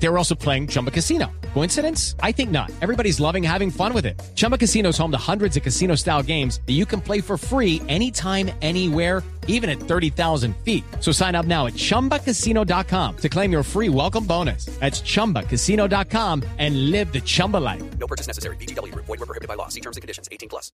They were also playing Chumba Casino. Coincidence? I think not. Everybody's loving having fun with it. Chumba Casino is home to hundreds of casino style games that you can play for free anytime, anywhere, even at 30,000 feet. So sign up now at chumbacasino.com to claim your free welcome bonus. That's chumbacasino.com and live the Chumba life. No purchase necessary. BGW. Void were prohibited by law. See terms and conditions. 18 plus.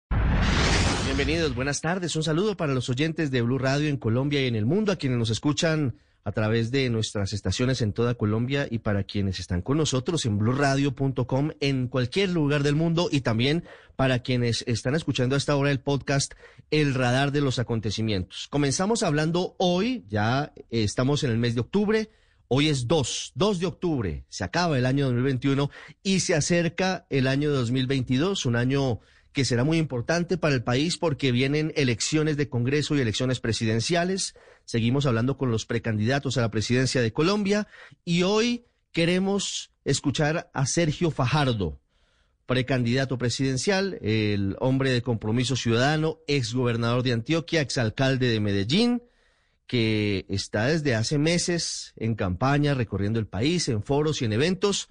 Bienvenidos, buenas tardes. Un saludo para los oyentes de Blue Radio en Colombia y en el mundo, a quienes nos escuchan a través de nuestras estaciones en toda Colombia y para quienes están con nosotros en blueradio.com en cualquier lugar del mundo y también para quienes están escuchando a esta hora el podcast El Radar de los Acontecimientos. Comenzamos hablando hoy, ya estamos en el mes de octubre, hoy es 2, 2 de octubre, se acaba el año 2021 y se acerca el año 2022, un año que será muy importante para el país porque vienen elecciones de Congreso y elecciones presidenciales. Seguimos hablando con los precandidatos a la presidencia de Colombia y hoy queremos escuchar a Sergio Fajardo, precandidato presidencial, el hombre de compromiso ciudadano, exgobernador de Antioquia, exalcalde de Medellín, que está desde hace meses en campaña, recorriendo el país, en foros y en eventos.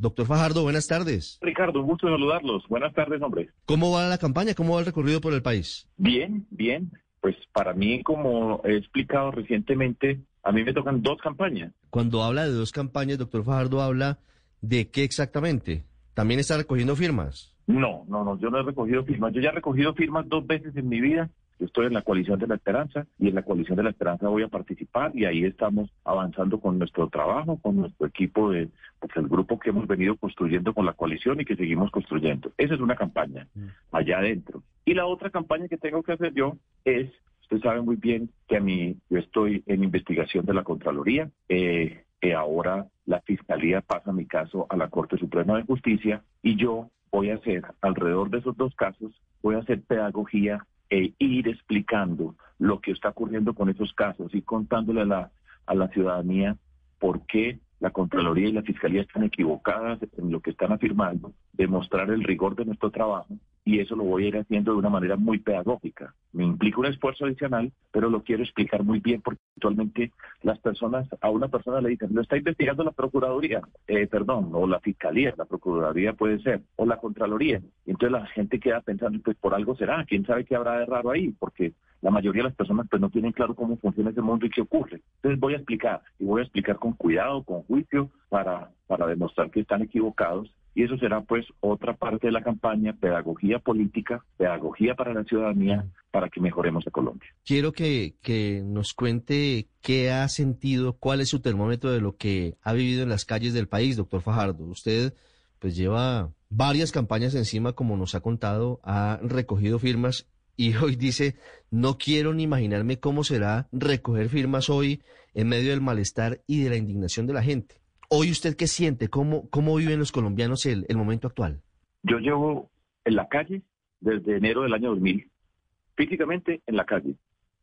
Doctor Fajardo, buenas tardes. Ricardo, un gusto saludarlos. Buenas tardes, hombre. ¿Cómo va la campaña? ¿Cómo va el recorrido por el país? Bien, bien. Pues para mí, como he explicado recientemente, a mí me tocan dos campañas. Cuando habla de dos campañas, doctor Fajardo, habla de qué exactamente. ¿También está recogiendo firmas? No, no, no, yo no he recogido firmas. Yo ya he recogido firmas dos veces en mi vida. Yo estoy en la coalición de la esperanza y en la coalición de la esperanza voy a participar y ahí estamos avanzando con nuestro trabajo, con nuestro equipo de, pues el grupo que hemos venido construyendo con la coalición y que seguimos construyendo. Esa es una campaña allá adentro. Y la otra campaña que tengo que hacer yo es, usted sabe muy bien que a mí yo estoy en investigación de la Contraloría. Eh, eh, ahora la Fiscalía pasa mi caso a la Corte Suprema de Justicia y yo voy a hacer alrededor de esos dos casos, voy a hacer pedagogía e ir explicando lo que está ocurriendo con esos casos y contándole a la, a la ciudadanía por qué la Contraloría y la Fiscalía están equivocadas en lo que están afirmando, demostrar el rigor de nuestro trabajo y eso lo voy a ir haciendo de una manera muy pedagógica. Me implica un esfuerzo adicional, pero lo quiero explicar muy bien porque actualmente las personas, a una persona le dicen, lo está investigando la Procuraduría, eh, perdón, o la Fiscalía, la Procuraduría puede ser, o la Contraloría. Y entonces la gente queda pensando, pues por algo será, quién sabe qué habrá de raro ahí, porque la mayoría de las personas pues no tienen claro cómo funciona ese mundo y qué ocurre. Entonces voy a explicar, y voy a explicar con cuidado, con juicio, para, para demostrar que están equivocados y eso será pues otra parte de la campaña, pedagogía política, pedagogía para la ciudadanía, para que mejoremos a Colombia. Quiero que, que nos cuente qué ha sentido, cuál es su termómetro de lo que ha vivido en las calles del país, doctor Fajardo. Usted pues lleva varias campañas encima, como nos ha contado, ha recogido firmas y hoy dice, no quiero ni imaginarme cómo será recoger firmas hoy en medio del malestar y de la indignación de la gente. Hoy usted qué siente, cómo, cómo viven los colombianos el, el momento actual. Yo llevo en la calle desde enero del año 2000, físicamente en la calle,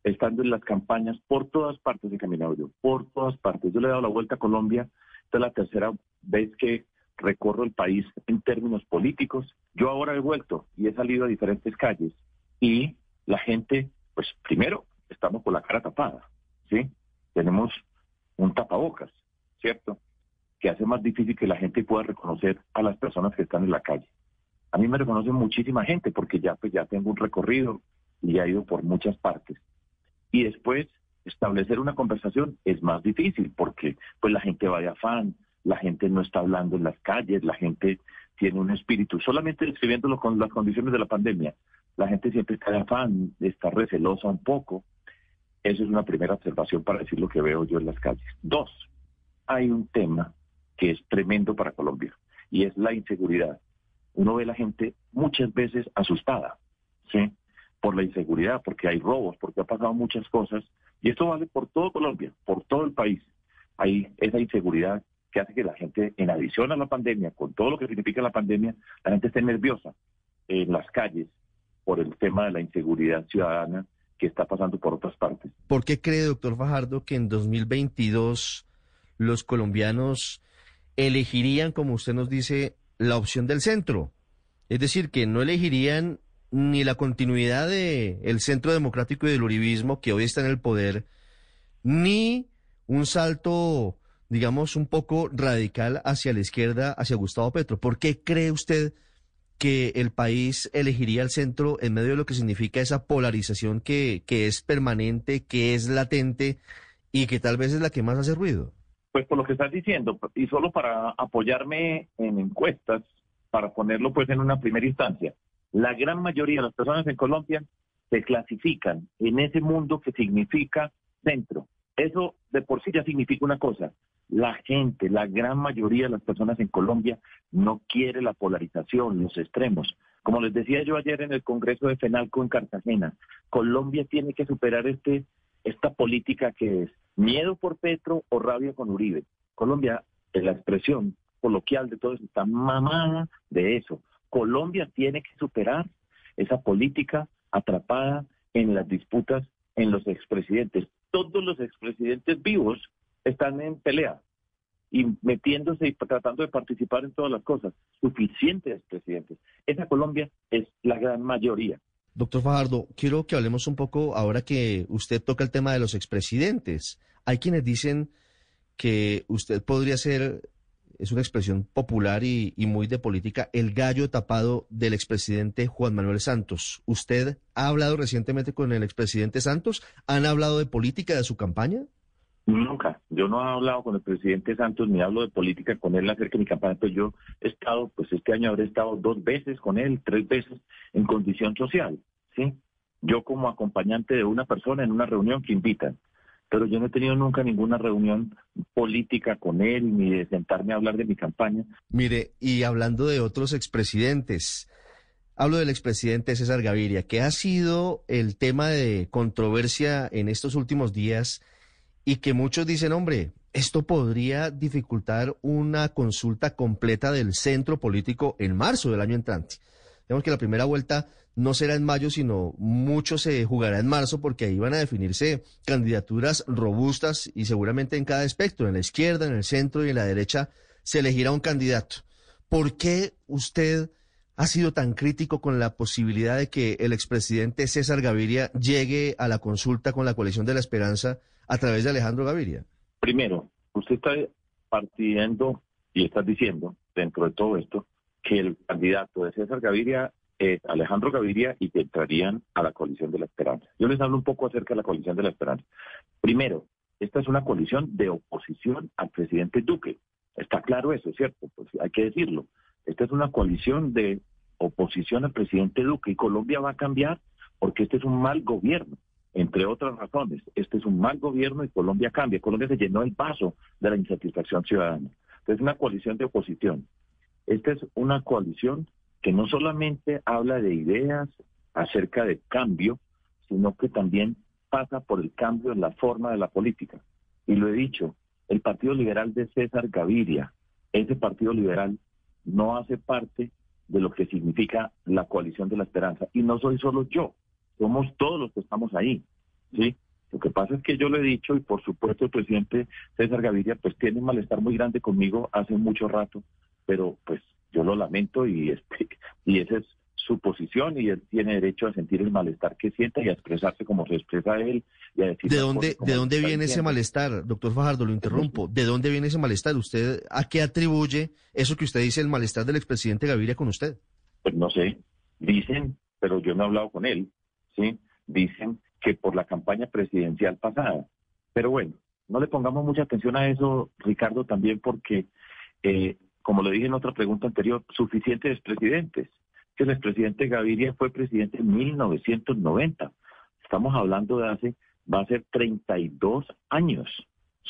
estando en las campañas, por todas partes he caminado yo, por todas partes. Yo le he dado la vuelta a Colombia, esta es la tercera vez que recorro el país en términos políticos. Yo ahora he vuelto y he salido a diferentes calles y la gente, pues primero, estamos con la cara tapada, ¿sí? Tenemos un tapabocas, ¿cierto? Que hace más difícil que la gente pueda reconocer a las personas que están en la calle. A mí me reconoce muchísima gente porque ya pues ya tengo un recorrido y ya he ido por muchas partes. Y después establecer una conversación es más difícil porque pues la gente va de afán, la gente no está hablando en las calles, la gente tiene un espíritu, solamente describiéndolo con las condiciones de la pandemia, la gente siempre está de afán, está recelosa un poco. Esa es una primera observación para decir lo que veo yo en las calles. Dos, hay un tema que es tremendo para Colombia, y es la inseguridad. Uno ve a la gente muchas veces asustada, ¿sí? Por la inseguridad, porque hay robos, porque ha pasado muchas cosas, y esto vale por todo Colombia, por todo el país. Hay esa inseguridad que hace que la gente, en adición a la pandemia, con todo lo que significa la pandemia, la gente esté nerviosa en las calles por el tema de la inseguridad ciudadana que está pasando por otras partes. ¿Por qué cree, doctor Fajardo, que en 2022 los colombianos elegirían, como usted nos dice, la opción del centro. Es decir, que no elegirían ni la continuidad de el Centro Democrático y del Uribismo que hoy está en el poder, ni un salto, digamos, un poco radical hacia la izquierda, hacia Gustavo Petro. ¿Por qué cree usted que el país elegiría el centro en medio de lo que significa esa polarización que es permanente, que es latente y que tal vez es la que más hace ruido? Pues por lo que estás diciendo, y solo para apoyarme en encuestas, para ponerlo pues en una primera instancia, la gran mayoría de las personas en Colombia se clasifican en ese mundo que significa centro. Eso de por sí ya significa una cosa. La gente, la gran mayoría de las personas en Colombia no quiere la polarización, los extremos. Como les decía yo ayer en el Congreso de Fenalco en Cartagena, Colombia tiene que superar este, esta política que es miedo por Petro o rabia con Uribe. Colombia, es la expresión coloquial de todo eso, está mamada de eso. Colombia tiene que superar esa política atrapada en las disputas en los expresidentes. Todos los expresidentes vivos están en pelea y metiéndose y tratando de participar en todas las cosas. Suficientes expresidentes. Esa Colombia es la gran mayoría. Doctor Fajardo, quiero que hablemos un poco ahora que usted toca el tema de los expresidentes. Hay quienes dicen que usted podría ser es una expresión popular y, muy de política, el gallo tapado del expresidente Juan Manuel Santos. ¿Usted ha hablado recientemente con el expresidente Santos? ¿Han hablado de política de su campaña? Nunca. Yo no he hablado con el presidente Santos ni hablo de política con él acerca de mi campaña, pero yo he estado, pues este año habré estado dos veces con él, tres veces en condición social, ¿sí? Yo como acompañante de una persona en una reunión que invitan pero yo no he tenido nunca ninguna reunión política con él ni de sentarme a hablar de mi campaña. Mire, y hablando de otros expresidentes, hablo del expresidente César Gaviria, que ha sido el tema de controversia en estos últimos días y que muchos dicen, hombre, esto podría dificultar una consulta completa del centro político en marzo del año entrante. Vemos que la primera vuelta no será en mayo, sino mucho se jugará en marzo, porque ahí van a definirse candidaturas robustas y seguramente en cada aspecto, en la izquierda, en el centro y en la derecha, se elegirá un candidato. ¿Por qué usted ha sido tan crítico con la posibilidad de que el expresidente César Gaviria llegue a la consulta con la coalición de la esperanza a través de Alejandro Gaviria? Primero, usted está partiendo y está diciendo, dentro de todo esto, que el candidato de César Gaviria es Alejandro Gaviria y que entrarían a la coalición de la esperanza. Yo les hablo un poco acerca de la coalición de la esperanza. Primero, esta es una coalición de oposición al presidente Duque. Está claro eso, ¿cierto? Pues hay que decirlo. Esta es una coalición de oposición al presidente Duque y Colombia va a cambiar porque este es un mal gobierno, entre otras razones. Este es un mal gobierno y Colombia cambia. Colombia se llenó el vaso de la insatisfacción ciudadana. Es una coalición de oposición. Esta es una coalición que no solamente habla de ideas acerca de cambio, sino que también pasa por el cambio en la forma de la política. Y lo he dicho, el Partido Liberal de César Gaviria, ese Partido Liberal no hace parte de lo que significa la coalición de la esperanza. Y no soy solo yo, somos todos los que estamos ahí. ¿Sí? Lo que pasa es que yo lo he dicho y por supuesto el presidente César Gaviria pues tiene un malestar muy grande conmigo hace mucho rato, pero pues yo lo lamento y, este, y esa es su posición y él tiene derecho a sentir el malestar que siente y a expresarse como se expresa él y a decir... ¿De dónde, ¿de dónde viene ese malestar, doctor Fajardo? Lo interrumpo. ¿De dónde viene ese malestar? ¿Usted a qué atribuye eso que usted dice, el malestar del expresidente Gaviria con usted? Pues no sé. Dicen, pero yo no he hablado con él, ¿sí? Dicen que por la campaña presidencial pasada. Pero bueno, no le pongamos mucha atención a eso, Ricardo, también porque eh, como lo dije en otra pregunta anterior, suficientes presidentes. Que el expresidente Gaviria fue presidente en 1990. Estamos hablando de hace, va a ser 32 años,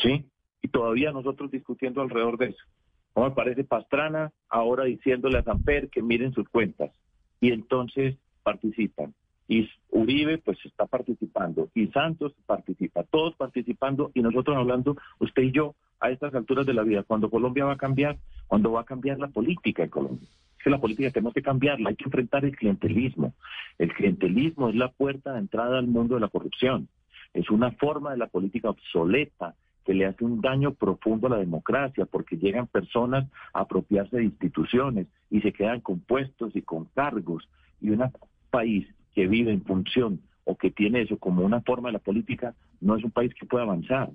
¿sí? Y todavía nosotros discutiendo alrededor de eso. ¿Cómo me parece Pastrana ahora diciéndole a Samper que miren sus cuentas? Y entonces participan. Y Uribe pues está participando. Y Santos participa. Todos participando y nosotros hablando, usted y yo, a estas alturas de la vida, cuando Colombia va a cambiar, cuando va a cambiar la política en Colombia. Es que la política tenemos que cambiarla, hay que enfrentar el clientelismo. El clientelismo es la puerta de entrada al mundo de la corrupción. Es una forma de la política obsoleta que le hace un daño profundo a la democracia, porque llegan personas a apropiarse de instituciones y se quedan con puestos y con cargos. Y una país que vive en función o que tiene eso como una forma de la política, no es un país que pueda avanzar.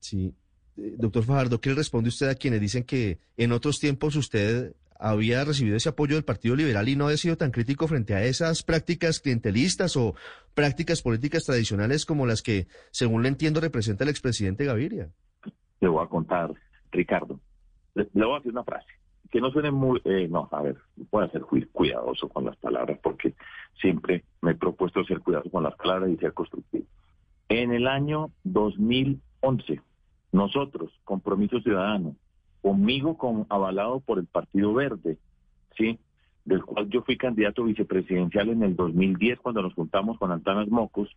Sí. Eh, doctor Fajardo, ¿qué le responde usted a quienes dicen que en otros tiempos usted había recibido ese apoyo del Partido Liberal y no había sido tan crítico frente a esas prácticas clientelistas o prácticas políticas tradicionales como las que, según le entiendo, representa el expresidente Gaviria? Le voy a contar, Ricardo. Le, le voy a decir una frase que no suene muy, eh, no, a ver, voy a ser cuidadoso con las palabras porque siempre me he propuesto ser cuidadoso con las palabras y ser constructivo. En el año 2011, nosotros, Compromiso Ciudadano, conmigo con, avalado por el Partido Verde, ¿sí? Del cual yo fui candidato vicepresidencial en el 2010 cuando nos juntamos con Antanas Mocos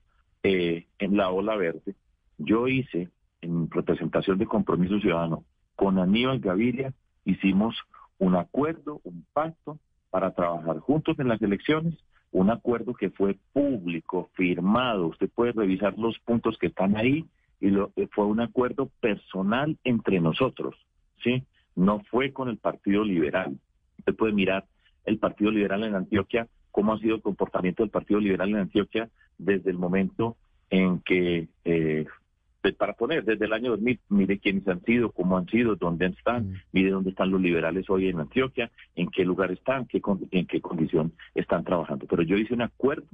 eh, en la Ola Verde. Yo hice, en representación de Compromiso Ciudadano, con Aníbal Gaviria, hicimos un acuerdo, un pacto para trabajar juntos en las elecciones, un acuerdo que fue público, firmado, usted puede revisar los puntos que están ahí, y lo, eh, fue un acuerdo personal entre nosotros, ¿sí? No fue con el Partido Liberal. Usted puede mirar el Partido Liberal en Antioquia, cómo ha sido el comportamiento del Partido Liberal en Antioquia desde el momento en que eh, para poner desde el año 2000, mire quiénes han sido, cómo han sido, dónde están, mm. mire dónde están los liberales hoy en Antioquia, en qué lugar están, qué, en qué condición están trabajando. Pero yo hice un acuerdo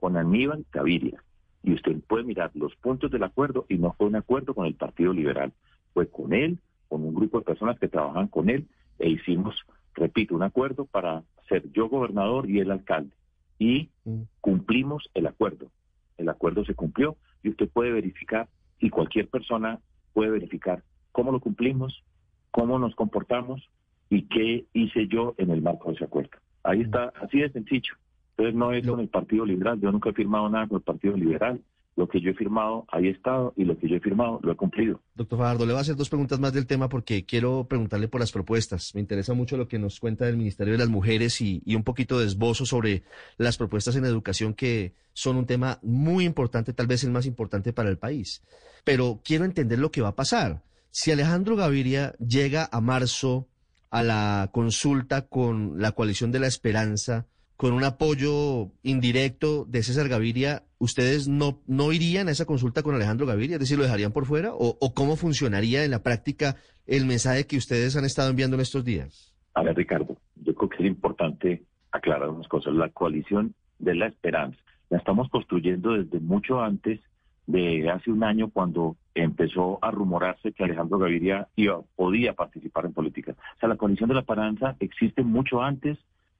con Aníbal Gaviria y usted puede mirar los puntos del acuerdo y no fue un acuerdo con el Partido Liberal, fue con él, con un grupo de personas que trabajan con él e hicimos, repito, un acuerdo para ser yo gobernador y él alcalde. Y mm. cumplimos el acuerdo. El acuerdo se cumplió y usted puede verificar y cualquier persona puede verificar cómo lo cumplimos, cómo nos comportamos y qué hice yo en el marco de ese acuerdo. Ahí está, así de sencillo. Entonces no es con el Partido Liberal, yo nunca he firmado nada con el Partido Liberal. Lo que yo he firmado, ahí he estado, y lo que yo he firmado, lo he cumplido. Doctor Fajardo, le voy a hacer dos preguntas más del tema porque quiero preguntarle por las propuestas. Me interesa mucho lo que nos cuenta del Ministerio de las Mujeres y, y un poquito de esbozo sobre las propuestas en educación que son un tema muy importante, tal vez el más importante para el país. Pero quiero entender lo que va a pasar. Si Alejandro Gaviria llega a marzo a la consulta con la coalición de la esperanza, con un apoyo indirecto de César Gaviria, ¿ustedes no, no irían a esa consulta con Alejandro Gaviria? Es decir, ¿lo dejarían por fuera? ¿O, cómo funcionaría en la práctica el mensaje que ustedes han estado enviando en estos días? A ver, Ricardo, yo creo que es importante aclarar unas cosas. La coalición de la esperanza la estamos construyendo desde mucho antes de hace un año cuando empezó a rumorarse que Alejandro Gaviria iba, podía participar en política. O sea, la coalición de la esperanza existe mucho antes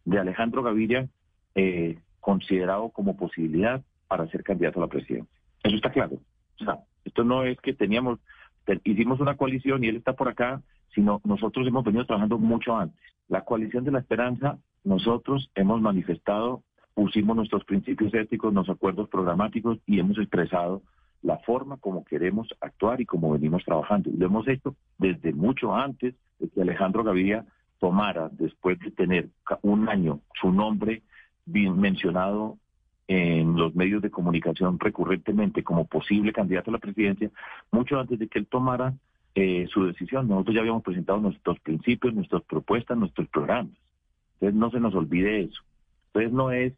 de Alejandro Gaviria eh, considerado como posibilidad para ser candidato a la presidencia. Eso está claro. O sea, esto no es que teníamos, hicimos una coalición y él está por acá, sino nosotros hemos venido trabajando mucho antes. La coalición de la esperanza, nosotros hemos manifestado, pusimos nuestros principios éticos, nuestros acuerdos programáticos y hemos expresado la forma como queremos actuar y como venimos trabajando. Lo hemos hecho desde mucho antes de que Alejandro Gaviria tomara, después de tener un año su nombre mencionado en los medios de comunicación recurrentemente como posible candidato a la presidencia, mucho antes de que él tomara eh, su decisión, nosotros ya habíamos presentado nuestros principios, nuestras propuestas, nuestros programas. Entonces no se nos olvide eso. Entonces no es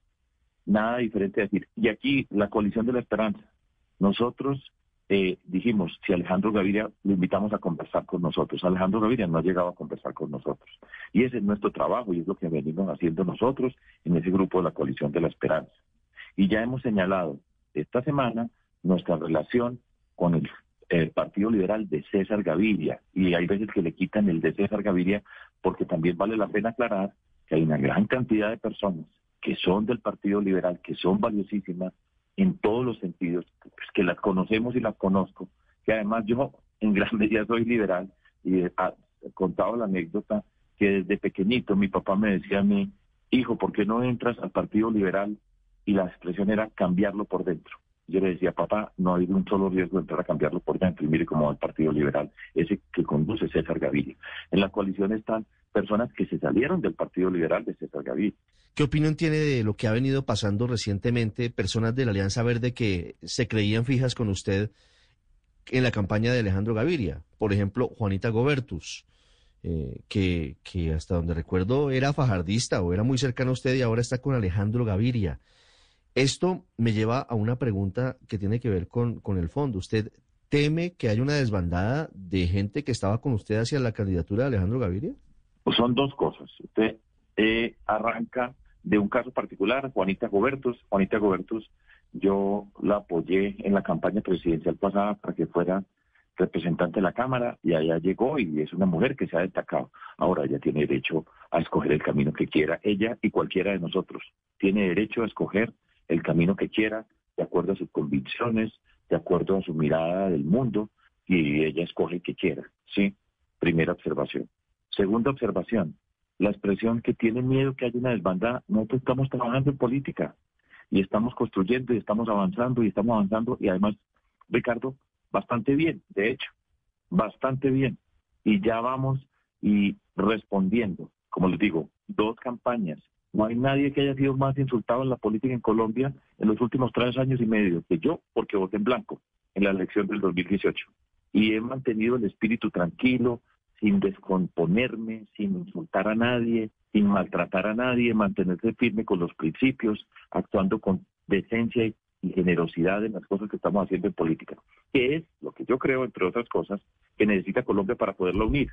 nada diferente decir, y aquí la coalición de la esperanza, nosotros eh, dijimos, si Alejandro Gaviria lo invitamos a conversar con nosotros. Alejandro Gaviria no ha llegado a conversar con nosotros. Y ese es nuestro trabajo y es lo que venimos haciendo nosotros en ese grupo de la coalición de la esperanza. Y ya hemos señalado esta semana nuestra relación con el, Partido Liberal de César Gaviria. Y hay veces que le quitan el de César Gaviria porque también vale la pena aclarar que hay una gran cantidad de personas que son del Partido Liberal, que son valiosísimas, en todos los sentidos, pues, que las conocemos y las conozco, que además yo en gran medida soy liberal y he, contado la anécdota que desde pequeñito mi papá me decía a mí, hijo, ¿por qué no entras al Partido Liberal? Y la expresión era cambiarlo por dentro. Yo le decía, papá, no hay un solo riesgo de entrar a cambiarlo por dentro. Y mire cómo va el Partido Liberal, ese que conduce César Gaviria. En la coalición están personas que se salieron del Partido Liberal de César Gaviria. ¿Qué opinión tiene de lo que ha venido pasando recientemente personas de la Alianza Verde que se creían fijas con usted en la campaña de Alejandro Gaviria? Por ejemplo, Juanita Gobertus, eh, que, hasta donde recuerdo era fajardista o era muy cercano a usted y ahora está con Alejandro Gaviria. Esto me lleva a una pregunta que tiene que ver con, con el fondo. ¿Usted teme que haya una desbandada de gente que estaba con usted hacia la candidatura de Alejandro Gaviria? Pues son dos cosas. Usted eh, arranca de un caso particular, Juanita Gobertus. Juanita Gobertus, yo la apoyé en la campaña presidencial pasada para que fuera representante de la Cámara y allá llegó y es una mujer que se ha destacado. Ahora ella tiene derecho a escoger el camino que quiera, ella y cualquiera de nosotros. Tiene derecho a escoger el camino que quiera, de acuerdo a sus convicciones, de acuerdo a su mirada del mundo, y ella escoge el que quiera. ¿sí? Primera observación. Segunda observación, la expresión que tiene miedo que haya una desbandada, nosotros estamos trabajando en política y estamos construyendo y estamos avanzando y estamos avanzando y además, Ricardo, bastante bien, de hecho, bastante bien. Y ya vamos y respondiendo, como les digo, dos campañas. No hay nadie que haya sido más insultado en la política en Colombia en los últimos tres años y medio que yo, porque voté en blanco en la elección del 2018. Y he mantenido el espíritu tranquilo, sin descomponerme, sin insultar a nadie, sin maltratar a nadie, mantenerse firme con los principios, actuando con decencia y generosidad en las cosas que estamos haciendo en política, que es lo que yo creo, entre otras cosas, que necesita Colombia para poderla unir,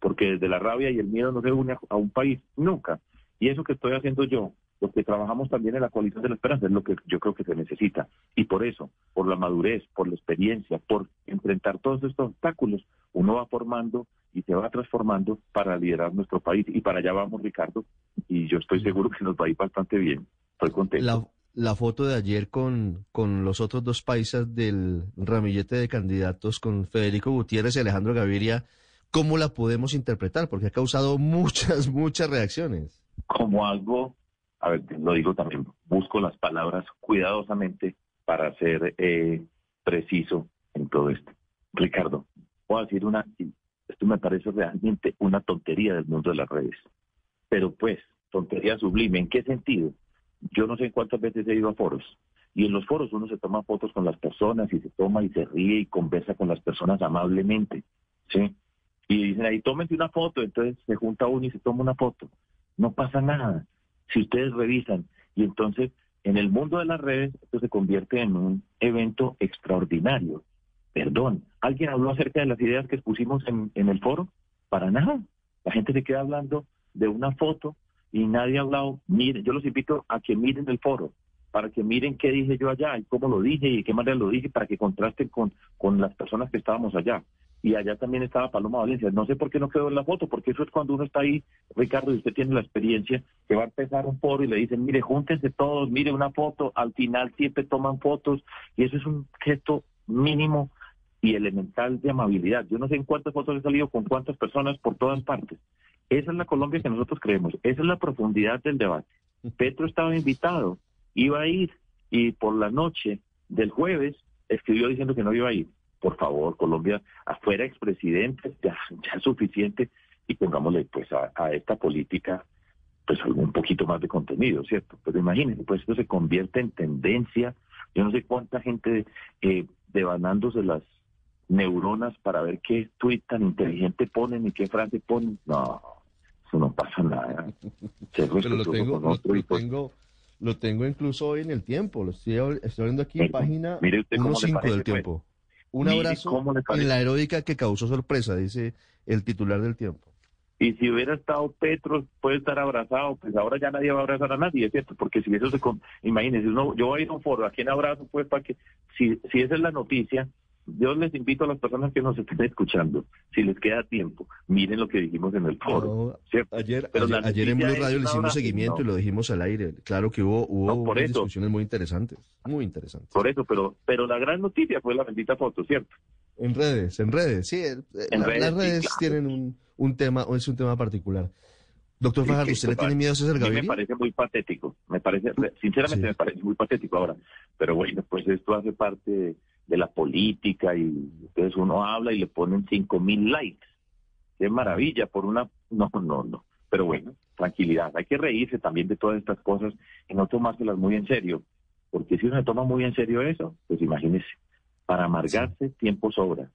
porque desde la rabia y el miedo no se une a un país, nunca. Y eso que estoy haciendo yo, lo que trabajamos también en la coalición de la esperanza, es lo que yo creo que se necesita. Y por eso, por la madurez, por la experiencia, por enfrentar todos estos obstáculos, uno va formando y se va transformando para liderar nuestro país. Y para allá vamos, Ricardo, y yo estoy seguro que nos va a ir bastante bien. Estoy contento la foto de ayer con, con los otros dos paisas del ramillete de candidatos, con Federico Gutiérrez y Alejandro Gaviria, ¿cómo la podemos interpretar? Porque ha causado muchas, muchas reacciones. Como algo, a ver, lo digo también, busco las palabras cuidadosamente para ser eh, preciso en todo esto. Ricardo, voy a decir una, esto me parece realmente una tontería del mundo de las redes, pero pues, tontería sublime, ¿en qué sentido? Yo no sé cuántas veces he ido a foros. Y en los foros uno se toma fotos con las personas y se toma y se ríe y conversa con las personas amablemente. ¿Sí? Y dicen ahí, tómense una foto. Entonces se junta uno y se toma una foto. No pasa nada. Si ustedes revisan. Y entonces, en el mundo de las redes, esto se convierte en un evento extraordinario. Perdón, ¿alguien habló acerca de las ideas que expusimos en, el foro? Para nada. La gente se queda hablando de una foto y nadie ha hablado, miren, yo los invito a que miren el foro, para que miren qué dije yo allá y cómo lo dije y de qué manera lo dije, para que contrasten con, con las personas que estábamos allá. Y allá también estaba Paloma Valencia. No sé por qué no quedó en la foto, porque eso es cuando uno está ahí, Ricardo, y usted tiene la experiencia, que va a empezar un foro y le dicen, mire, júntense todos, mire una foto, al final siempre toman fotos, y eso es un gesto mínimo y elemental de amabilidad. Yo no sé en cuántas fotos he salido con cuántas personas por todas partes. Esa es la Colombia que nosotros creemos, esa es la profundidad del debate. Petro estaba invitado, iba a ir y por la noche del jueves escribió diciendo que no iba a ir. Por favor, Colombia, afuera expresidentes, ya, ya es suficiente y pongámosle pues a, esta política pues un poquito más de contenido, ¿cierto? Pero imagínense, pues esto se convierte en tendencia. Yo no sé cuánta gente eh, devanándose las neuronas para ver qué tweet tan inteligente ponen y qué frase ponen. No, eso no pasa nada. Pero lo tengo, lo, pues tengo, lo tengo incluso hoy en el tiempo. Lo estoy, estoy viendo aquí en página 1.5 del pues. tiempo. Un abrazo en la heroica que causó sorpresa, dice el titular del tiempo. Y si hubiera estado Petro, puede estar abrazado, pues ahora ya nadie va a abrazar a nadie, ¿cierto? Porque si eso se... Imagínense, yo voy a ir a un foro, ¿a quién abrazo? Pues para que... Si, si esa es la noticia, yo les invito a las personas que nos estén escuchando, si les queda tiempo, miren lo que dijimos en el foro. ayer, ayer, en Blue Radio le hicimos seguimiento y lo dijimos al aire. Claro que hubo, hubo discusiones muy interesantes, muy interesantes. Por eso, pero, pero la gran noticia fue la bendita foto, ¿cierto? En redes, en redes, sí. las redes tienen un, un tema, es un tema particular. Doctor Fajardo, ¿usted le tiene miedo a César Gaviria? Me parece muy patético, me parece, sinceramente me parece muy patético ahora, pero bueno, pues esto hace parte de la política y entonces uno habla y le ponen cinco mil likes. Qué maravilla por una... No, no, no. Pero bueno, tranquilidad. Hay que reírse también de todas estas cosas y no tomárselas muy en serio. Porque si uno se toma muy en serio eso, pues imagínese, para amargarse tiempo sobra.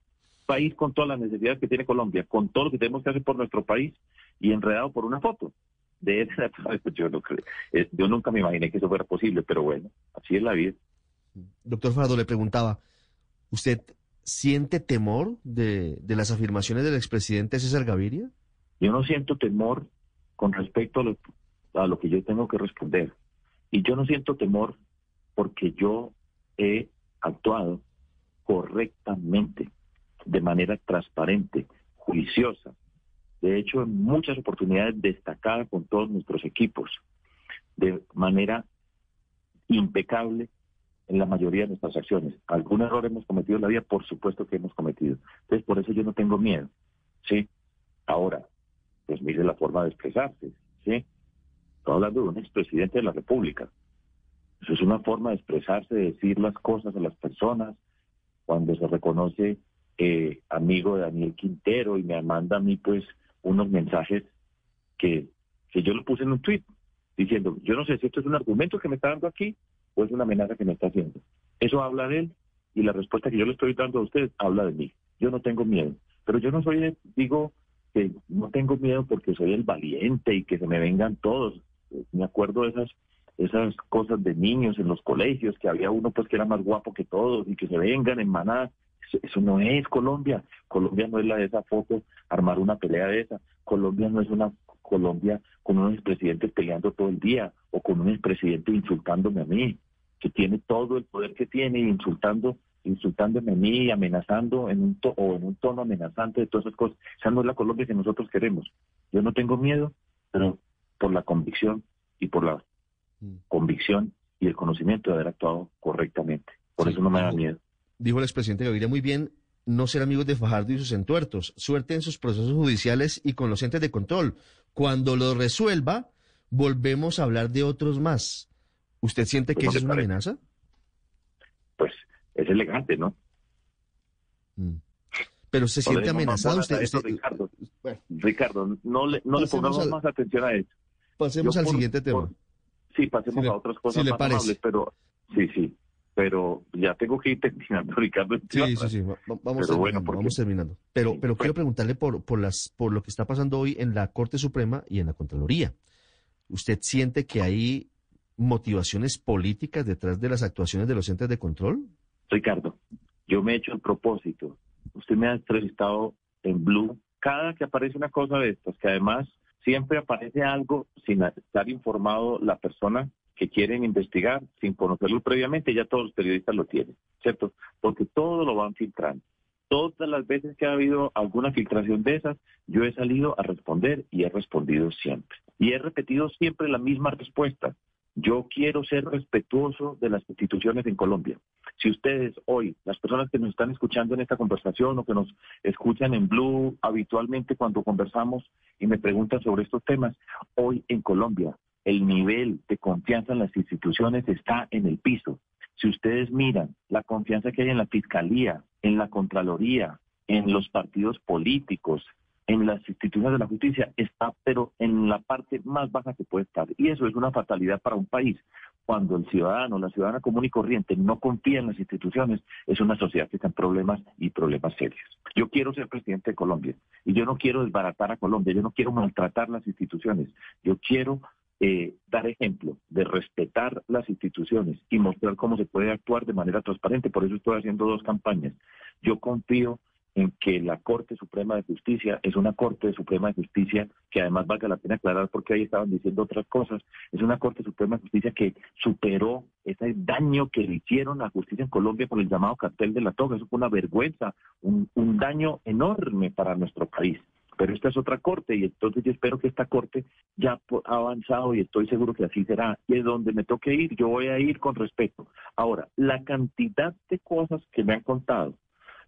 País con todas las necesidades que tiene Colombia, con todo lo que tenemos que hacer por nuestro país y enredado por una foto. de esa, yo, no creo, eh, yo nunca me imaginé que eso fuera posible, pero bueno, así es la vida. Doctor Fardo le preguntaba, ¿usted siente temor de, de las afirmaciones del expresidente César Gaviria? Yo no siento temor con respecto a lo, a lo que yo tengo que responder. Y yo no siento temor porque yo he actuado correctamente, de manera transparente, juiciosa. De hecho, en muchas oportunidades destacada con todos nuestros equipos, de manera impecable en la mayoría de nuestras acciones. ¿Algún error hemos cometido en la vida? Por supuesto que hemos cometido. Entonces, por eso yo no tengo miedo. ¿Sí? Ahora, pues mire la forma de expresarse. ¿Sí? Estoy hablando de un expresidente de la República. Eso es una forma de expresarse, de decir las cosas a las personas. Cuando se reconoce eh, amigo de Daniel Quintero y me manda a mí, pues, unos mensajes que, que yo lo puse en un tweet diciendo, yo no sé si esto es un argumento que me está dando aquí es una amenaza que me está haciendo. Eso habla de él y la respuesta que yo le estoy dando a ustedes habla de mí. Yo no tengo miedo, pero yo no soy, digo que no tengo miedo porque soy el valiente y que se me vengan todos. Me acuerdo de esas esas cosas de niños en los colegios, que había uno pues que era más guapo que todos y que se vengan en manada. Eso, no es Colombia. Colombia no es la de esa foto, armar una pelea de esa. Colombia no es una Colombia con unos expresidentes peleando todo el día o con un expresidente insultándome a mí, que tiene todo el poder que tiene insultando insultándome a mí y amenazando en un o en un tono amenazante de todas esas cosas. Esa no es la Colombia que nosotros queremos. Yo no tengo miedo, pero por la convicción y por la mm. convicción y el conocimiento de haber actuado correctamente. Por eso no me da miedo. Dijo el expresidente Gaviria muy bien, no ser amigos de Fajardo y sus entuertos. Suerte en sus procesos judiciales y con los entes de control. Cuando lo resuelva, volvemos a hablar de otros más. ¿Usted siente que eso es una amenaza? Pues es elegante, ¿no? Mm. Pero se siente amenazado usted, Ricardo, Ricardo, no le, no le pongamos más atención a eso. Pasemos al siguiente tema. sí, pasemos a otras cosas más amables, pero sí, sí pero ya tengo que ir terminando, Ricardo. Sí, sí, sí, vamos, terminando, vamos terminando. Pero, pero quiero preguntarle por, por, las, por lo que está pasando hoy en la Corte Suprema y en la Contraloría. ¿Usted siente que hay motivaciones políticas detrás de las actuaciones de los entes de control? Ricardo, yo me he hecho el propósito. Usted me ha entrevistado en Blue. Cada que aparece una cosa de estas, que además siempre aparece algo sin estar informado la persona que quieren investigar sin conocerlo previamente, ya todos los periodistas lo tienen, ¿cierto? Porque todo lo van filtrando. Todas las veces que ha habido alguna filtración de esas, yo he salido a responder y he respondido siempre. Y he repetido siempre la misma respuesta. Yo quiero ser respetuoso de las instituciones en Colombia. Si ustedes hoy, las personas que nos están escuchando en esta conversación o que nos escuchan en Blue habitualmente cuando conversamos y me preguntan sobre estos temas, hoy en Colombia el nivel de confianza en las instituciones está en el piso. Si ustedes miran la confianza que hay en la Fiscalía, en la Contraloría, en los partidos políticos, en las instituciones de la justicia, está pero en la parte más baja que puede estar. Y eso es una fatalidad para un país. Cuando el ciudadano, la ciudadana común y corriente no confía en las instituciones, es una sociedad que está en problemas y problemas serios. Yo quiero ser presidente de Colombia y yo no quiero desbaratar a Colombia, yo no quiero maltratar las instituciones, yo quiero eh, dar ejemplo de respetar las instituciones y mostrar cómo se puede actuar de manera transparente. Por eso estoy haciendo dos campañas. Yo confío que la Corte Suprema de Justicia es una Corte Suprema de Justicia que además valga la pena aclarar porque ahí estaban diciendo otras cosas, es una Corte Suprema de Justicia que superó ese daño que le hicieron a la justicia en Colombia con el llamado cartel de la toga, eso fue una vergüenza, un daño enorme para nuestro país pero esta es otra corte y entonces yo espero que esta corte ya ha avanzado y estoy seguro que así será. Y es donde me toque ir, yo voy a ir con respeto. Ahora, la cantidad de cosas que me han contado,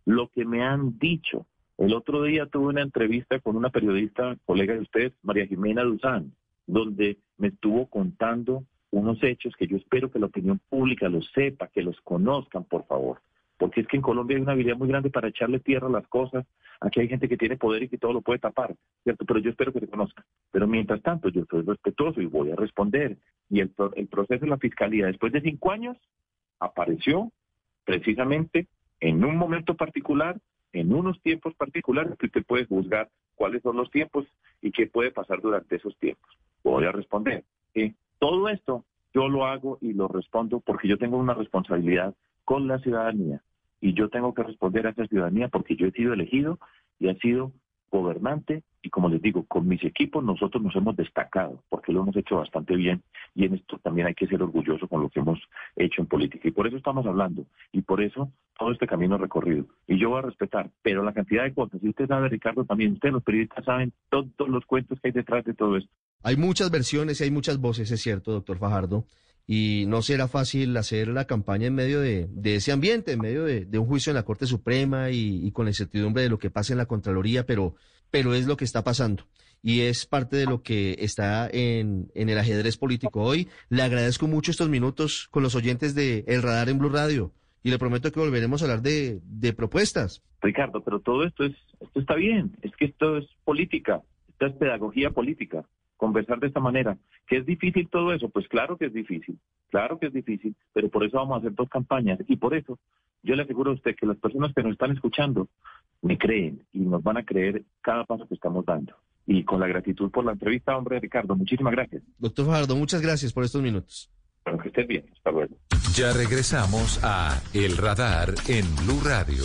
lo que me han dicho. El otro día tuve una entrevista con una periodista, colega de usted, María Jimena Duzán, donde me estuvo contando unos hechos que yo espero que la opinión pública los sepa, que los conozcan, por favor porque es que en Colombia hay una habilidad muy grande para echarle tierra a las cosas. Aquí hay gente que tiene poder y que todo lo puede tapar, ¿cierto? Pero yo espero que se conozca. Pero mientras tanto, yo soy respetuoso y voy a responder. Y el, el proceso de la fiscalía, después de cinco años, apareció precisamente en un momento particular en unos tiempos particulares que usted puede juzgar cuáles son los tiempos y qué puede pasar durante esos tiempos. Voy a responder. Eh, todo esto yo lo hago y lo respondo porque yo tengo una responsabilidad con la ciudadanía y yo tengo que responder a esa ciudadanía porque yo he sido elegido y he sido gobernante y como les digo, con mis equipos nosotros nos hemos destacado porque lo hemos hecho bastante bien y en esto también hay que ser orgulloso con lo que hemos hecho en política y por eso estamos hablando y por eso todo este camino recorrido y yo voy a respetar, pero la cantidad de cosas, y usted sabe Ricardo también, ustedes los periodistas saben todos los cuentos que hay detrás de todo esto. Hay muchas versiones y hay muchas voces, es cierto, doctor Fajardo, y no será fácil hacer la campaña en medio de, de ese ambiente, en medio de, de, un juicio en la Corte Suprema y, con la incertidumbre de lo que pasa en la Contraloría, pero, pero es lo que está pasando y es parte de lo que está en, en el ajedrez político hoy. Le agradezco mucho estos minutos con los oyentes de El Radar en Blue Radio y le prometo que volveremos a hablar de, de propuestas. Ricardo, pero todo esto es esto está bien, es que esto es política, esto es pedagogía política conversar de esta manera. ¿Que es difícil todo eso? Pues claro que es difícil, claro que es difícil, pero por eso vamos a hacer dos campañas y por eso yo le aseguro a usted que las personas que nos están escuchando me creen y nos van a creer cada paso que estamos dando. Y con la gratitud por la entrevista, hombre Ricardo, muchísimas gracias. Doctor Fajardo, muchas gracias por estos minutos. Bueno, que estés bien, hasta luego. Ya regresamos a El Radar en Blue Radio.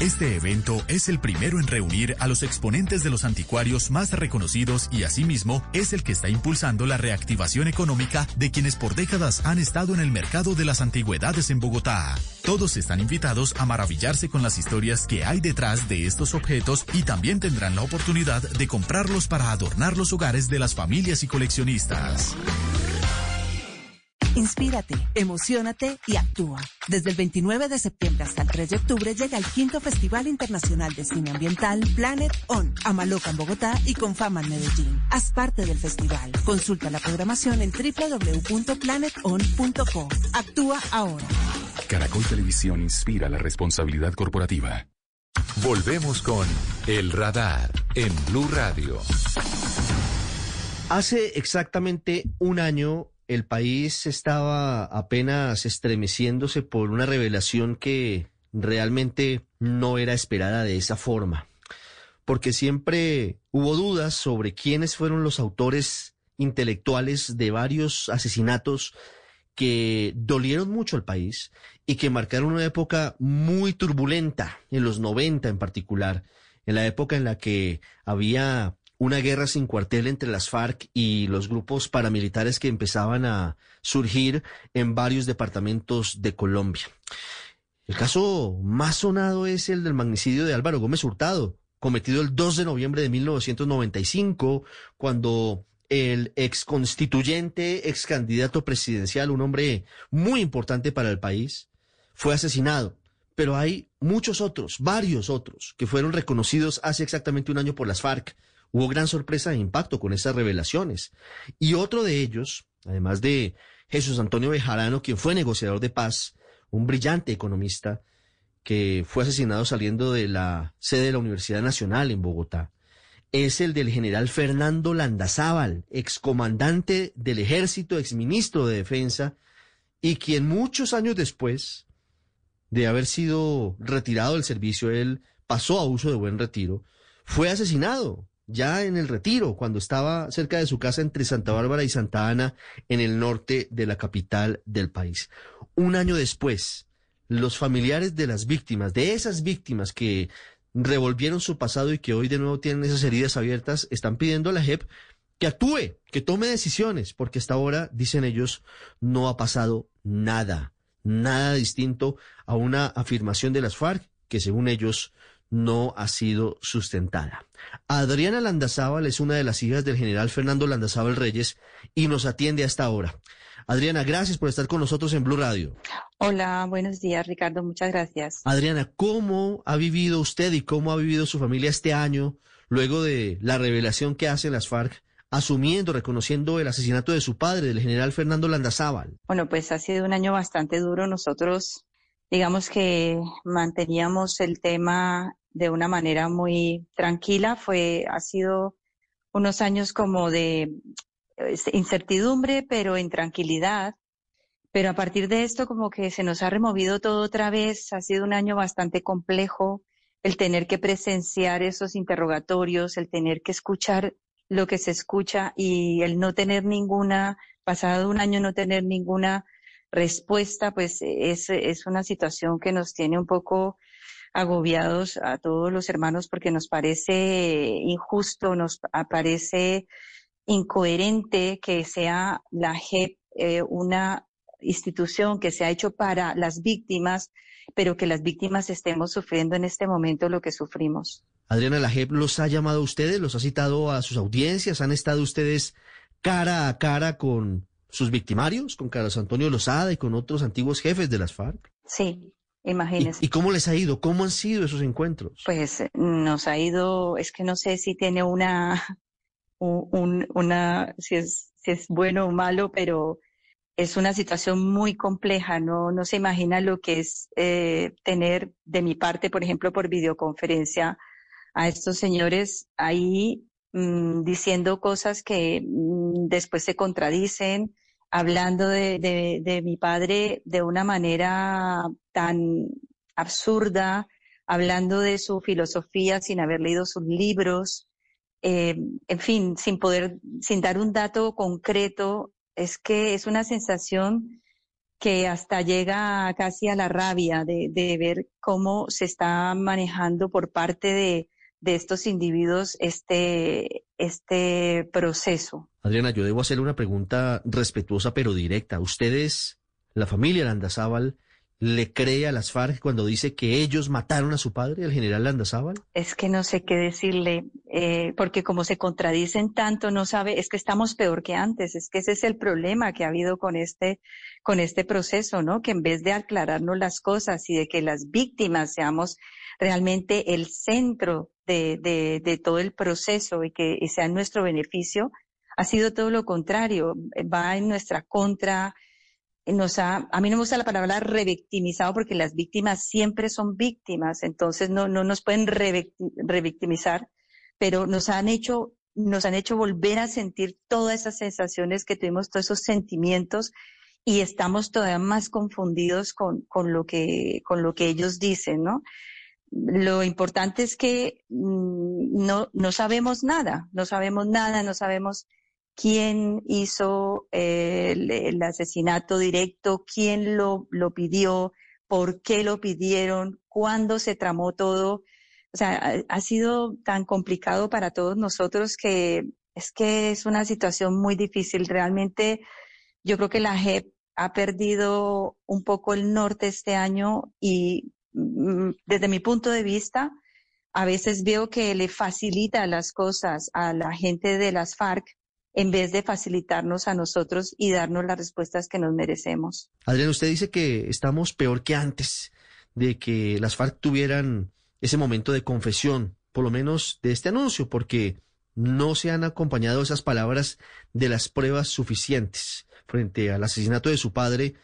Este evento es el primero en reunir a los exponentes de los anticuarios más reconocidos y asimismo es el que está impulsando la reactivación económica de quienes por décadas han estado en el mercado de las antigüedades en Bogotá. Todos están invitados a maravillarse con las historias que hay detrás de estos objetos y también tendrán la oportunidad de comprarlos para adornar los hogares de las familias y coleccionistas. Inspírate, emocionate y actúa. Desde el 29 de septiembre hasta el 3 de octubre llega el quinto Festival Internacional de Cine Ambiental Planet On a Maloca en Bogotá y con fama en Medellín. Haz parte del festival. Consulta la programación en www.planeton.co. Actúa ahora. Caracol Televisión inspira la responsabilidad corporativa. Volvemos con El Radar en Blue Radio. Hace exactamente un año el país estaba apenas estremeciéndose por una revelación que realmente no era esperada de esa forma, porque siempre hubo dudas sobre quiénes fueron los autores intelectuales de varios asesinatos que dolieron mucho al país y que marcaron una época muy turbulenta, en los 90 en particular, en la época en la que había una guerra sin cuartel entre las FARC y los grupos paramilitares que empezaban a surgir en varios departamentos de Colombia. El caso más sonado es el del magnicidio de Álvaro Gómez Hurtado, cometido el 2 de noviembre de 1995, cuando el ex constituyente, ex candidato presidencial, un hombre muy importante para el país, fue asesinado. Pero hay muchos otros, varios otros, que fueron reconocidos hace exactamente un año por las FARC, Hubo gran sorpresa e impacto con esas revelaciones. Y otro de ellos, además de Jesús Antonio Bejarano, quien fue negociador de paz, un brillante economista, que fue asesinado saliendo de la sede de la Universidad Nacional en Bogotá, es el del general Fernando Landazábal, excomandante del ejército, exministro de defensa, y quien muchos años después de haber sido retirado del servicio, él pasó a uso de buen retiro, fue asesinado ya en el retiro, cuando estaba cerca de su casa entre Santa Bárbara y Santa Ana, en el norte de la capital del país. Un año después, los familiares de las víctimas, de esas víctimas que revolvieron su pasado y que hoy de nuevo tienen esas heridas abiertas, están pidiendo a la JEP que actúe, que tome decisiones, porque hasta ahora, dicen ellos, no ha pasado nada, nada distinto a una afirmación de las FARC que según ellos no ha sido sustentada. Adriana Landazábal es una de las hijas del general Fernando Landazábal Reyes y nos atiende hasta ahora. Adriana, gracias por estar con nosotros en Blue Radio. Hola, buenos días, Ricardo. Muchas gracias. Adriana, ¿cómo ha vivido usted y cómo ha vivido su familia este año luego de la revelación que hacen las FARC asumiendo, reconociendo el asesinato de su padre, del general Fernando Landazábal? Bueno, pues ha sido un año bastante duro. Nosotros, digamos que manteníamos el tema de una manera muy tranquila. Fue, ha sido unos años como de eh, incertidumbre, pero en tranquilidad. Pero a partir de esto, como que se nos ha removido todo otra vez. Ha sido un año bastante complejo el tener que presenciar esos interrogatorios, el tener que escuchar lo que se escucha y el no tener ninguna, pasado un año no tener ninguna respuesta, pues es, es una situación que nos tiene un poco agobiados a todos los hermanos porque nos parece injusto, nos parece incoherente que sea la JEP eh, una institución que se ha hecho para las víctimas, pero que las víctimas estemos sufriendo en este momento lo que sufrimos. Adriana, la JEP los ha llamado a ustedes, los ha citado a sus audiencias, han estado ustedes cara a cara con sus victimarios, con Carlos Antonio Lozada y con otros antiguos jefes de las FARC. Sí, imagínense. ¿Y, cómo les ha ido? ¿Cómo han sido esos encuentros? Pues nos ha ido, es que no sé si tiene una, un, una, si es, si es bueno o malo, pero es una situación muy compleja, no, no se imagina lo que es eh, tener de mi parte, por ejemplo, por videoconferencia, a estos señores ahí mm, diciendo cosas que mm, después se contradicen, hablando de, de, mi padre de una manera tan absurda, hablando de su filosofía sin haber leído sus libros, eh, en fin, sin poder, sin dar un dato concreto, es que es una sensación que hasta llega casi a la rabia de, de ver cómo se está manejando por parte de, de estos individuos este, este proceso. Adriana, yo debo hacerle una pregunta respetuosa pero directa. ¿Ustedes, la familia Landazábal, le cree a las FARC cuando dice que ellos mataron a su padre, el general Landazábal? Es que no sé qué decirle, eh, porque como se contradicen tanto, no sabe, es que estamos peor que antes, es que ese es el problema que ha habido con este, con este proceso, ¿no? Que en vez de aclararnos las cosas y de que las víctimas seamos realmente el centro de, de, de todo el proceso y que sea en nuestro beneficio, ha sido todo lo contrario, va en nuestra contra, nos ha, a mí no me gusta la palabra revictimizado porque las víctimas siempre son víctimas, entonces no, no nos pueden revictimizar, pero nos han hecho, nos han hecho volver a sentir todas esas sensaciones que tuvimos, todos esos sentimientos y estamos todavía más confundidos con, con lo que, con lo que ellos dicen, ¿no? Lo importante es que mm, no, no sabemos nada, no sabemos nada, no sabemos quién hizo el, asesinato directo, quién lo, lo pidió, por qué lo pidieron, cuándo se tramó todo. O sea, ha, sido tan complicado para todos nosotros que es que es una situación muy difícil. Realmente yo creo que la JEP ha perdido un poco el norte este año y mm, desde mi punto de vista, a veces veo que le facilita las cosas a la gente de las FARC en vez de facilitarnos a nosotros y darnos las respuestas que nos merecemos. Adrián, usted dice que estamos peor que antes de que las FARC tuvieran ese momento de confesión, por lo menos de este anuncio, porque no se han acompañado esas palabras de las pruebas suficientes frente al asesinato de su padre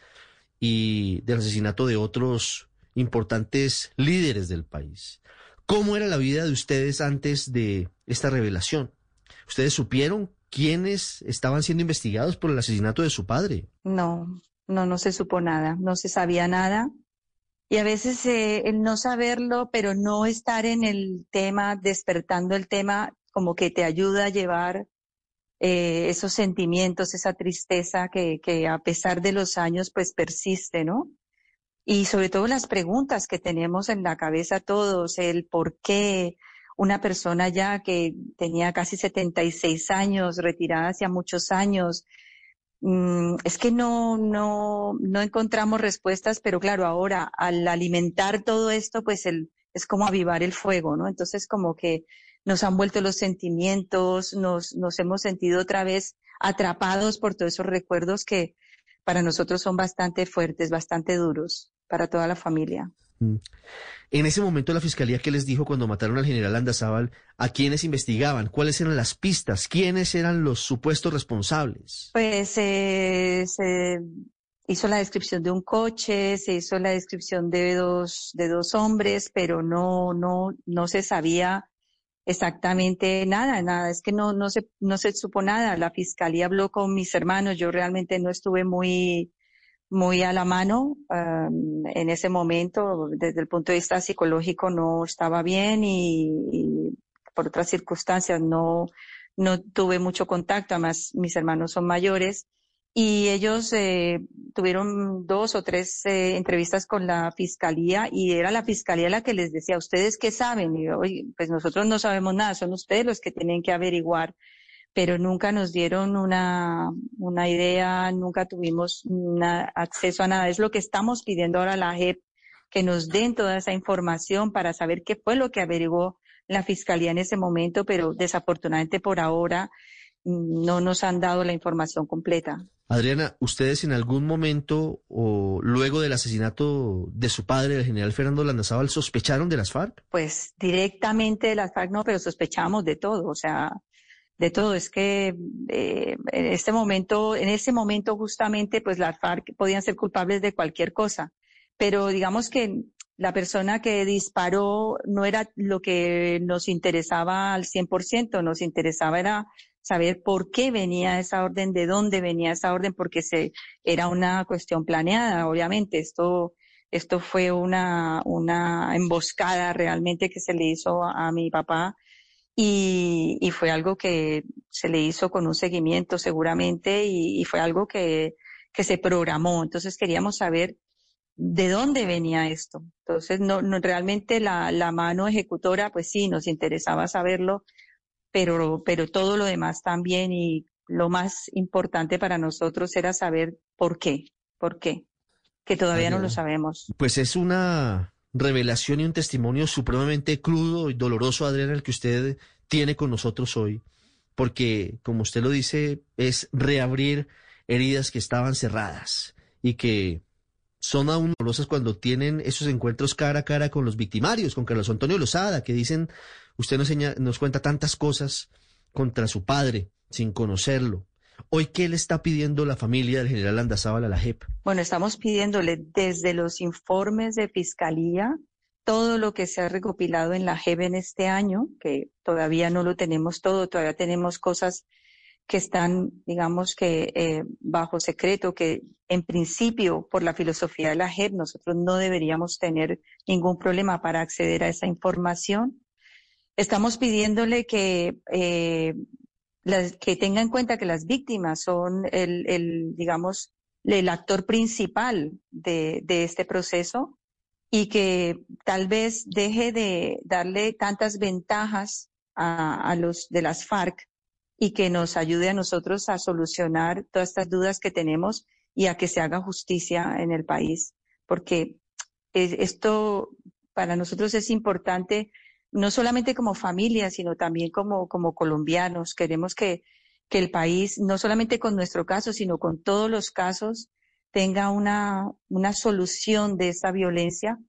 y del asesinato de otros importantes líderes del país. ¿Cómo era la vida de ustedes antes de esta revelación? ¿Ustedes supieron quiénes estaban siendo investigados por el asesinato de su padre. No, no, no se supo nada, no se sabía nada. Y a veces eh, el no saberlo, pero no estar en el tema, despertando el tema, como que te ayuda a llevar eh, esos sentimientos, esa tristeza que, que a pesar de los años, pues persiste, ¿no? Y sobre todo las preguntas que tenemos en la cabeza todos, el por qué, una persona ya que tenía casi 76 años, retirada hacía muchos años. Mm, es que no, no, no encontramos respuestas, pero claro, ahora al alimentar todo esto, pues el, es como avivar el fuego, ¿no? Entonces como que nos han vuelto los sentimientos, nos, nos hemos sentido otra vez atrapados por todos esos recuerdos que para nosotros son bastante fuertes, bastante duros para toda la familia. Mm. En ese momento la fiscalía qué les dijo cuando mataron al general Andazábal, a quiénes investigaban, cuáles eran las pistas, quiénes eran los supuestos responsables. Pues eh, se hizo la descripción de un coche, se hizo la descripción de dos de dos hombres, pero no no no se sabía exactamente nada, nada, es que no no se no se supo nada. La fiscalía habló con mis hermanos, yo realmente no estuve muy muy a la mano en ese momento, desde el punto de vista psicológico no estaba bien y, por otras circunstancias no, no tuve mucho contacto, además mis hermanos son mayores y ellos eh, tuvieron dos o tres eh, entrevistas con la fiscalía y era la fiscalía la que les decía, ¿ustedes qué saben? Y yo, pues nosotros no sabemos nada, son ustedes los que tienen que averiguar pero nunca nos dieron una, una idea, nunca tuvimos acceso a nada. Es lo que estamos pidiendo ahora a la JEP, que nos den toda esa información para saber qué fue lo que averiguó la Fiscalía en ese momento, pero desafortunadamente por ahora no nos han dado la información completa. Adriana, ¿ustedes en algún momento o luego del asesinato de su padre, el general Fernando Landazábal, sospecharon de las FARC? Pues directamente de las FARC no, pero sospechamos de todo. O sea, de todo. Es que eh, en este momento, en ese momento justamente, pues las FARC podían ser culpables de cualquier cosa. Pero digamos que la persona que disparó no era lo que nos interesaba al 100%, nos interesaba era saber por qué venía esa orden, de dónde venía esa orden, porque se, era una cuestión planeada, obviamente. Esto, esto fue una, una emboscada realmente que se le hizo a mi papá y, y, fue algo que se le hizo con un seguimiento seguramente y, y fue algo que, que, se programó. Entonces queríamos saber de dónde venía esto. Entonces, no, no realmente la, la, mano ejecutora, pues sí, nos interesaba saberlo, pero, pero todo lo demás también y lo más importante para nosotros era saber por qué, por qué, que todavía no lo sabemos. Pues es una revelación y un testimonio supremamente crudo y doloroso, Adriana, el que usted tiene con nosotros hoy, porque, como usted lo dice, es reabrir heridas que estaban cerradas y que son aún dolorosas cuando tienen esos encuentros cara a cara con los victimarios, con Carlos Antonio Lozada, que dicen, usted nos, nos cuenta tantas cosas contra su padre sin conocerlo, Hoy, ¿qué le está pidiendo la familia del general Andazábal a la JEP? Bueno, estamos pidiéndole desde los informes de fiscalía todo lo que se ha recopilado en la JEP en este año, que todavía no lo tenemos todo, todavía tenemos cosas que están, digamos que, eh, bajo secreto, que en principio, por la filosofía de la JEP, nosotros no deberíamos tener ningún problema para acceder a esa información. Estamos pidiéndole que eh, que tenga en cuenta que las víctimas son el, el digamos, el actor principal de, de, este proceso y que tal vez deje de darle tantas ventajas a, a, los de las FARC y que nos ayude a nosotros a solucionar todas estas dudas que tenemos y a que se haga justicia en el país. Porque esto para nosotros es importante no solamente como familia, sino también como, como colombianos. Queremos que, que el país, no solamente con nuestro caso, sino con todos los casos, tenga una, una solución de esa violencia.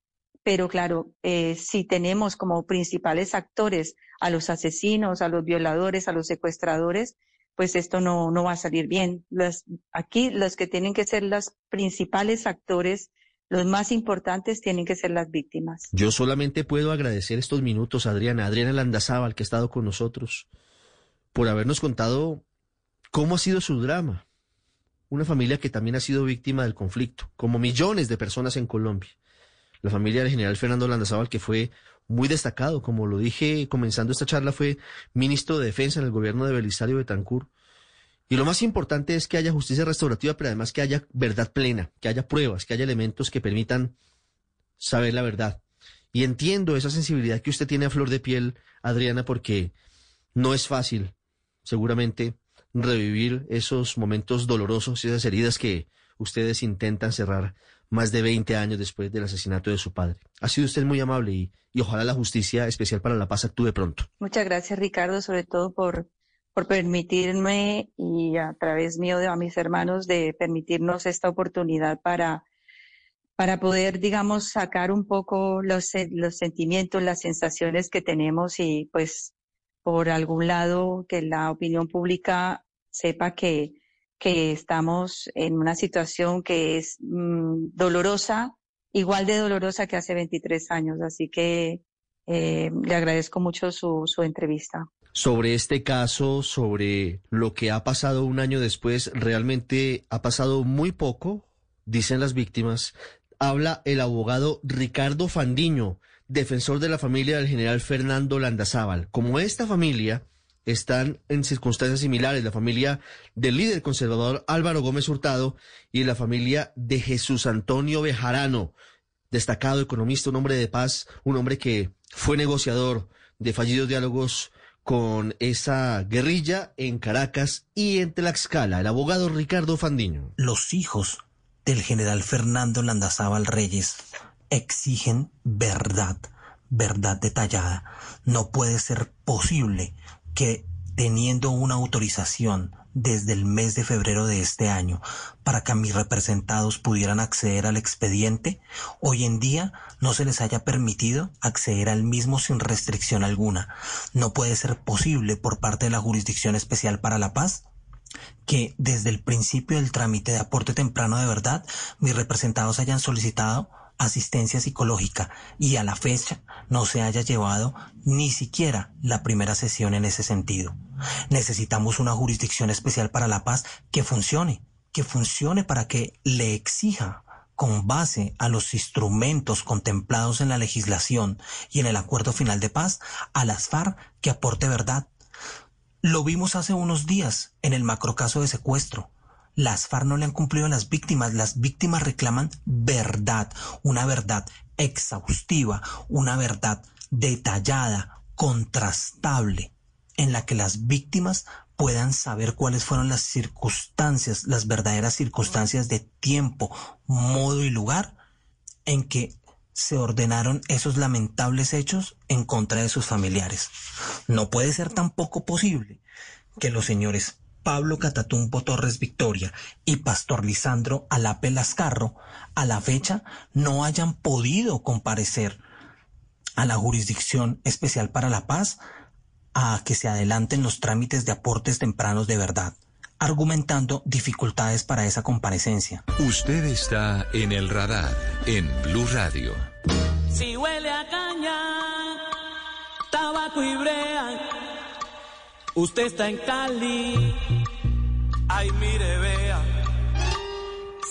Pero claro, eh, si tenemos como principales actores a los asesinos, a los violadores, a los secuestradores, pues esto no, no va a salir bien. Las, aquí los que tienen que ser los principales actores los más importantes tienen que ser las víctimas. Yo solamente puedo agradecer estos minutos, Adriana, Adriana Landazábal, que ha estado con nosotros, por habernos contado cómo ha sido su drama. Una familia que también ha sido víctima del conflicto, como millones de personas en Colombia. La familia del general Fernando Landazábal, que fue muy destacado, como lo dije comenzando esta charla, fue ministro de Defensa en el gobierno de Belisario Betancur y lo más importante es que haya justicia restaurativa, pero además que haya verdad plena, que haya pruebas, que haya elementos que permitan saber la verdad. Y entiendo esa sensibilidad que usted tiene a flor de piel, Adriana, porque no es fácil, seguramente, revivir esos momentos dolorosos y esas heridas que ustedes intentan cerrar más de 20 años después del asesinato de su padre. Ha sido usted muy amable y, y ojalá la justicia especial para la paz actúe pronto. Muchas gracias, Ricardo, sobre todo por por permitirme y a través mío de a mis hermanos de permitirnos esta oportunidad para, para poder, digamos, sacar un poco los, los sentimientos, las sensaciones que tenemos y pues por algún lado que la opinión pública sepa que, que estamos en una situación que es mm, dolorosa, igual de dolorosa que hace 23 años. Así que eh, le agradezco mucho su, su entrevista. Sobre este caso, sobre lo que ha pasado un año después, realmente ha pasado muy poco, dicen las víctimas. Habla el abogado Ricardo Fandiño, defensor de la familia del general Fernando Landazábal. Como esta familia están en circunstancias similares, la familia del líder conservador Álvaro Gómez Hurtado y la familia de Jesús Antonio Bejarano, destacado economista, un hombre de paz, un hombre que fue negociador de fallidos diálogos con esa guerrilla en Caracas y en Tlaxcala, el abogado Ricardo Fandiño. Los hijos del general Fernando Landazábal Reyes exigen verdad, verdad detallada. No puede ser posible que teniendo una autorización desde el mes de febrero de este año para que mis representados pudieran acceder al expediente, hoy en día no se les haya permitido acceder al mismo sin restricción alguna. No puede ser posible por parte de la Jurisdicción Especial para la Paz que desde el principio del trámite de aporte temprano de verdad mis representados hayan solicitado asistencia psicológica y a la fecha no se haya llevado ni siquiera la primera sesión en ese sentido. Necesitamos una jurisdicción especial para la paz que funcione, que funcione para que le exija con base a los instrumentos contemplados en la legislación y en el acuerdo final de paz a las FARC que aporte verdad. Lo vimos hace unos días en el macrocaso de secuestro las FARC no le han cumplido a las víctimas. Las víctimas reclaman verdad, una verdad exhaustiva, una verdad detallada, contrastable, en la que las víctimas puedan saber cuáles fueron las circunstancias, las verdaderas circunstancias de tiempo, modo y lugar en que se ordenaron esos lamentables hechos en contra de sus familiares. No puede ser tampoco posible que los señores Pablo Catatumpo Torres Victoria y Pastor Lisandro Alape Lascarro, a la fecha no hayan podido comparecer a la Jurisdicción Especial para la Paz a que se adelanten los trámites de aportes tempranos de verdad, argumentando dificultades para esa comparecencia. Usted está en el radar en Blue Radio. Si huele a caña, tabaco y brea Usted está en Cali. Ay, mire, vea.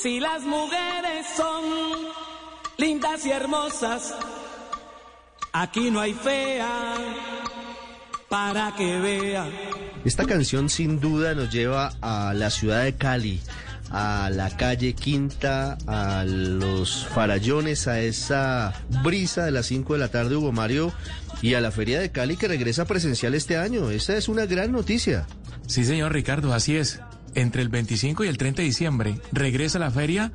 Si las mujeres son lindas y hermosas, aquí no hay fea para que vea. Esta canción sin duda nos lleva a la ciudad de Cali, a la calle Quinta, a los farallones, a esa brisa de las 5 de la tarde, Hugo Mario, y a la Feria de Cali que regresa presencial este año. Esa es una gran noticia. Sí, señor Ricardo, así es. Entre el 25 y el 30 de diciembre regresa la feria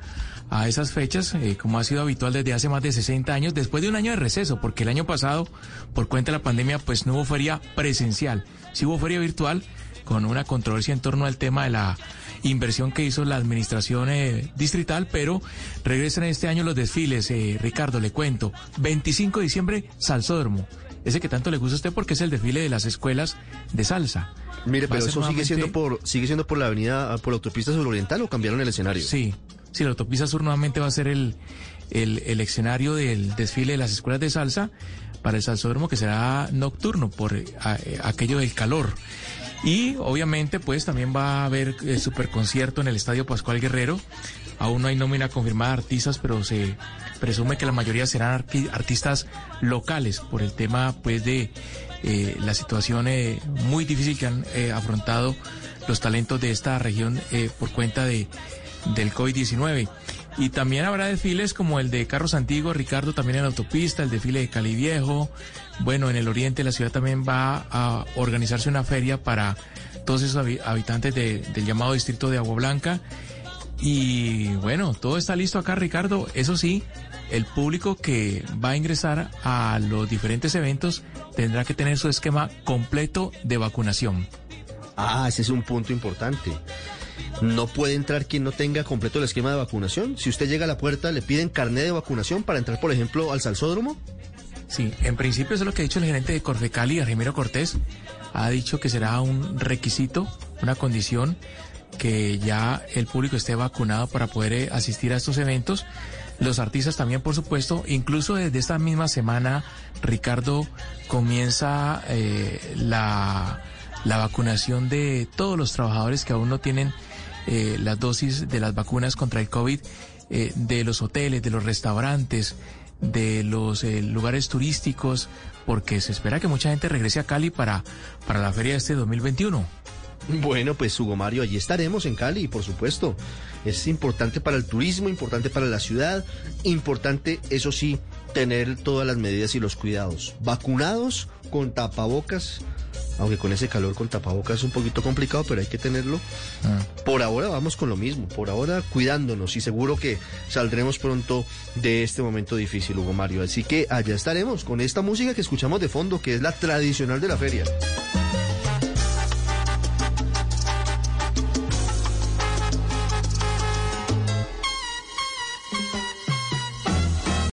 a esas fechas, eh, como ha sido habitual desde hace más de 60 años, después de un año de receso, porque el año pasado, por cuenta de la pandemia, pues no hubo feria presencial, sí hubo feria virtual, con una controversia en torno al tema de la inversión que hizo la administración eh, distrital, pero regresan este año los desfiles. Eh, Ricardo, le cuento, 25 de diciembre, Salsódromo ese que tanto le gusta a usted porque es el desfile de las escuelas de salsa. Mire, pero eso sigue siendo por sigue siendo por la avenida por la autopista suroriental o cambiaron el escenario. Sí, sí, la autopista sur nuevamente va a ser el, el, escenario del desfile de las escuelas de salsa para el salsódromo que será nocturno por eh, aquello del calor. Y obviamente pues también va a haber el superconcierto en el Estadio Pascual Guerrero. Aún no hay nómina confirmada de artistas, pero se presume que la mayoría serán artistas locales por el tema pues de eh, la situación eh, muy difícil que han eh, afrontado los talentos de esta región por cuenta de del COVID-19. Y también habrá desfiles como el de Carros Antiguos, Ricardo también en la autopista, el desfile de Cali Viejo. Bueno, en el oriente la ciudad también va a organizarse una feria para todos esos habitantes del llamado distrito de Agua Blanca. Y bueno, todo está listo acá, Ricardo. Eso sí, el público que va a ingresar a los diferentes eventos tendrá que tener su esquema completo de vacunación. Ah, ese es un punto importante. No puede entrar quien no tenga completo el esquema de vacunación. Si usted llega a la puerta, le piden carnet de vacunación para entrar, por ejemplo, al salsódromo. Sí, en principio eso es lo que ha dicho el gerente de Corfecali, Ramiro Cortés. Ha dicho que será un requisito, una condición que ya el público esté vacunado para poder eh, asistir a estos eventos. Los artistas también, por supuesto. Incluso desde esta misma semana, Ricardo, comienza eh, la, la, vacunación de todos los trabajadores que aún no tienen eh, las dosis de las vacunas contra el COVID, eh, de los hoteles, de los restaurantes, de los eh, lugares turísticos, porque se espera que mucha gente regrese a Cali para, para la feria de este 2021. Bueno, pues Hugo Mario, allí estaremos en Cali, por supuesto. Es importante para el turismo, importante para la ciudad, importante, eso sí, tener todas las medidas y los cuidados. Vacunados, con tapabocas, aunque con ese calor con tapabocas es un poquito complicado, pero hay que tenerlo. Ah. Por ahora vamos con lo mismo, por ahora cuidándonos y seguro que saldremos pronto de este momento difícil, Hugo Mario. Así que allá estaremos con esta música que escuchamos de fondo, que es la tradicional de la feria.